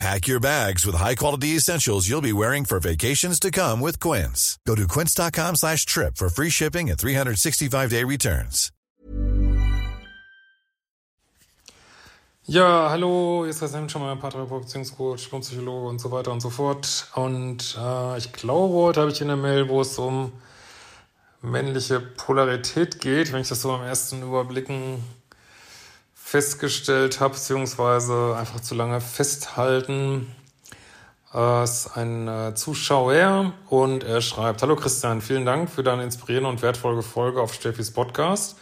Pack your bags with high-quality essentials you'll be wearing for vacations to come with Quince. Go to quince.com slash trip for free shipping and 365-day returns. Ja, hallo, hier ist schon mal Paartherapeut, Beziehungscoach, Psychologe und so weiter und so fort. Und äh, ich glaube, heute habe ich in der Mail, wo es um männliche Polarität geht, wenn ich das so am ersten Überblicken festgestellt habe, beziehungsweise einfach zu lange festhalten. Ist ein äh, Zuschauer und er schreibt, Hallo Christian, vielen Dank für deine inspirierende und wertvolle Folge auf Steffis Podcast,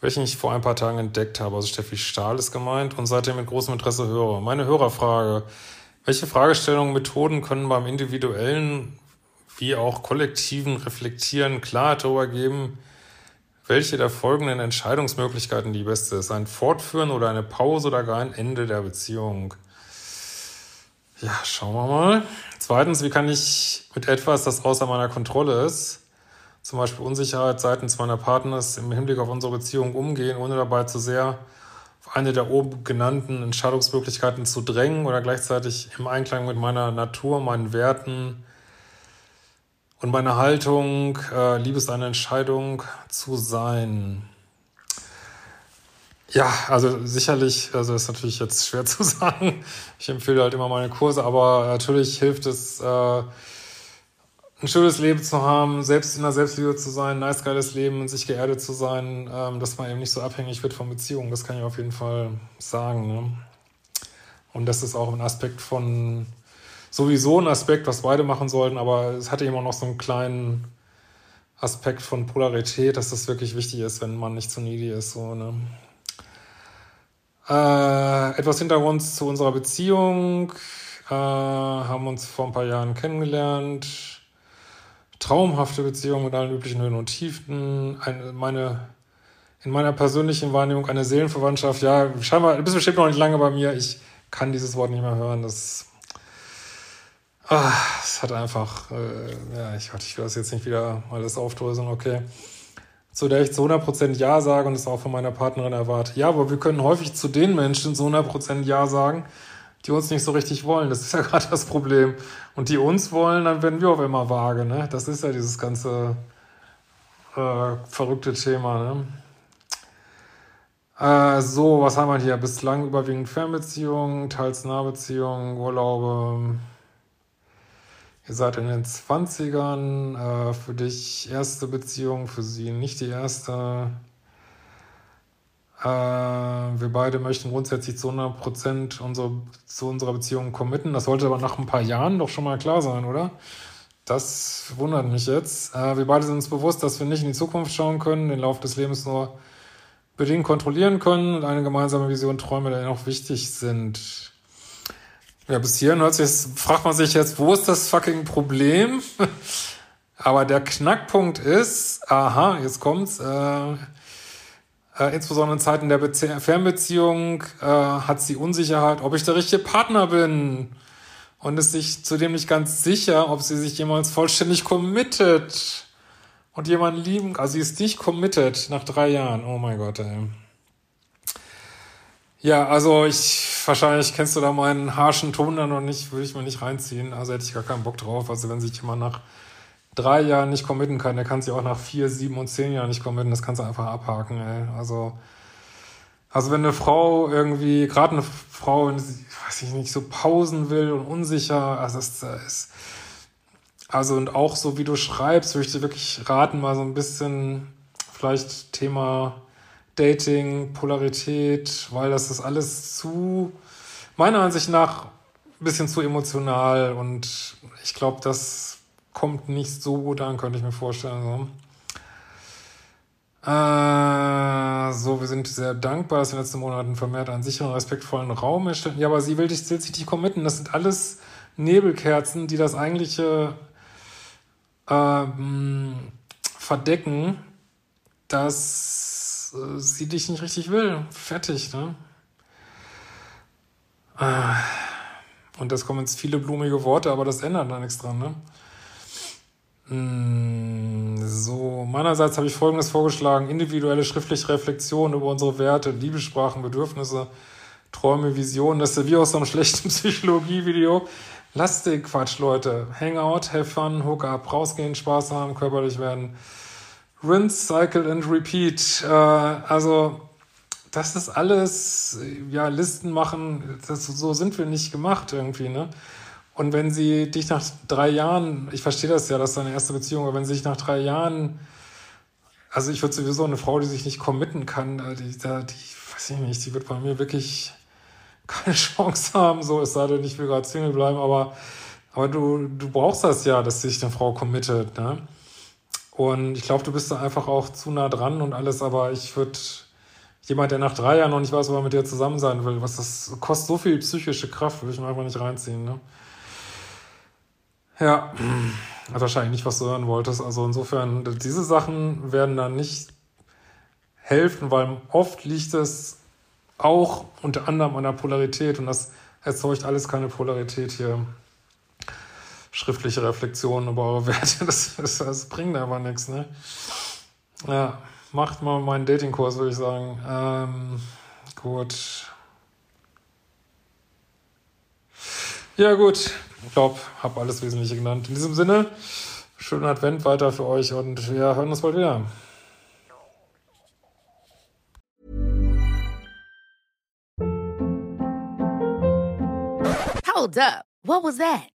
welchen ich vor ein paar Tagen entdeckt habe. Also Steffi Stahl ist gemeint und seitdem mit großem Interesse höre. Meine Hörerfrage, welche Fragestellungen, Methoden können beim individuellen wie auch kollektiven Reflektieren Klarheit darüber geben, welche der folgenden Entscheidungsmöglichkeiten die beste ist. Ein Fortführen oder eine Pause oder gar ein Ende der Beziehung. Ja, schauen wir mal. Zweitens, wie kann ich mit etwas, das außer meiner Kontrolle ist, zum Beispiel Unsicherheit seitens meiner Partners im Hinblick auf unsere Beziehung umgehen, ohne dabei zu sehr auf eine der oben genannten Entscheidungsmöglichkeiten zu drängen oder gleichzeitig im Einklang mit meiner Natur, meinen Werten, und meine Haltung, äh, Liebe ist eine Entscheidung zu sein. Ja, also sicherlich, also ist natürlich jetzt schwer zu sagen. Ich empfehle halt immer meine Kurse, aber natürlich hilft es, äh, ein schönes Leben zu haben, selbst in der Selbstliebe zu sein, ein nice geiles Leben und sich geerdet zu sein, ähm, dass man eben nicht so abhängig wird von Beziehungen. Das kann ich auf jeden Fall sagen. Ne? Und das ist auch ein Aspekt von sowieso ein Aspekt, was beide machen sollten, aber es hatte immer noch so einen kleinen Aspekt von Polarität, dass das wirklich wichtig ist, wenn man nicht zu needy ist. So, ne? Äh, etwas Hintergrund zu unserer Beziehung. Äh, haben uns vor ein paar Jahren kennengelernt. Traumhafte Beziehung mit allen üblichen Höhen und Tiefen. Eine, meine, in meiner persönlichen Wahrnehmung eine Seelenverwandtschaft. Ja, scheinbar, du bist bestimmt noch nicht lange bei mir. Ich kann dieses Wort nicht mehr hören. Das Ah, es hat einfach, äh, ja, ich, ich will das jetzt nicht wieder alles aufdröseln, okay. Zu der ich zu 100% Ja sage und es auch von meiner Partnerin erwarte. Ja, aber wir können häufig zu den Menschen zu 100% Ja sagen, die uns nicht so richtig wollen. Das ist ja gerade das Problem. Und die uns wollen, dann werden wir auf immer vage, ne? Das ist ja dieses ganze äh, verrückte Thema, ne? Äh, so, was haben wir hier? Bislang überwiegend Fernbeziehungen, teils Nahbeziehungen, Urlaube, Ihr seid in den 20ern, äh, für dich erste Beziehung, für sie nicht die erste. Äh, wir beide möchten grundsätzlich zu 100% unsere, zu unserer Beziehung committen. Das sollte aber nach ein paar Jahren doch schon mal klar sein, oder? Das wundert mich jetzt. Äh, wir beide sind uns bewusst, dass wir nicht in die Zukunft schauen können, den Lauf des Lebens nur bedingt kontrollieren können und eine gemeinsame Vision, Träume, die noch wichtig sind. Ja, bis hierhin hört sich, fragt man sich jetzt, wo ist das fucking Problem? Aber der Knackpunkt ist, aha, jetzt kommt's, äh, äh, insbesondere in Zeiten der Bezie Fernbeziehung äh, hat sie Unsicherheit, ob ich der richtige Partner bin und ist sich zudem nicht ganz sicher, ob sie sich jemals vollständig committet und jemanden lieben, also sie ist nicht committed nach drei Jahren. Oh mein Gott, ey. Ja, also ich, wahrscheinlich kennst du da meinen harschen Ton dann noch nicht, würde ich mir nicht reinziehen. Also hätte ich gar keinen Bock drauf. Also wenn sich jemand nach drei Jahren nicht committen kann, der kann sich auch nach vier, sieben und zehn Jahren nicht committen. Das kannst du einfach abhaken, ey. Also, also wenn eine Frau irgendwie, gerade eine Frau, weiß ich nicht, so pausen will und unsicher, also es ist, also und auch so wie du schreibst, würde ich dir wirklich raten, mal so ein bisschen vielleicht Thema Dating, Polarität, weil das ist alles zu, meiner Ansicht nach, ein bisschen zu emotional und ich glaube, das kommt nicht so gut an, könnte ich mir vorstellen. So. Äh, so, wir sind sehr dankbar, dass wir in den letzten Monaten vermehrt einen sicheren, respektvollen Raum erstellen. Ja, aber sie will dich, will sich nicht committen. Das sind alles Nebelkerzen, die das eigentliche ähm, verdecken, dass äh, sie dich nicht richtig will. Fertig, ne? Ah. Und das kommen jetzt viele blumige Worte, aber das ändert da nichts dran, ne? Hm, so, meinerseits habe ich Folgendes vorgeschlagen. Individuelle schriftliche Reflexion über unsere Werte, Liebessprachen, Bedürfnisse, Träume, Visionen. Das ist ja wie aus einem schlechten Psychologie-Video. Lasst den Quatsch, Leute. Hangout, have fun, hook up, rausgehen, Spaß haben, körperlich werden. Rinse, cycle and repeat. Äh, also, das ist alles, ja, Listen machen, das, so sind wir nicht gemacht irgendwie, ne? Und wenn sie dich nach drei Jahren, ich verstehe das ja, das ist deine erste Beziehung, aber wenn sie dich nach drei Jahren, also ich würde sowieso eine Frau, die sich nicht committen kann, äh, die, die, weiß ich nicht, die wird bei mir wirklich keine Chance haben, so es sei denn, ich will gerade Single bleiben, aber, aber du, du brauchst das ja, dass sich eine Frau committet, ne? Und ich glaube, du bist da einfach auch zu nah dran und alles, aber ich würde jemand, der nach drei Jahren noch nicht weiß, ob er mit dir zusammen sein will, was das kostet so viel psychische Kraft, würde ich mir einfach nicht reinziehen, ne? Ja, hat wahrscheinlich nicht, was du hören wolltest. Also insofern, diese Sachen werden dann nicht helfen, weil oft liegt es auch unter anderem an der Polarität und das erzeugt alles keine Polarität hier. Schriftliche Reflexionen über eure Werte, das, das, das bringt aber nichts, ne? Ja, macht mal meinen Datingkurs, würde ich sagen. Ähm, gut. Ja, gut. Ich glaube, habe alles Wesentliche genannt. In diesem Sinne, schönen Advent weiter für euch und wir hören uns bald wieder. Hold up. What was that?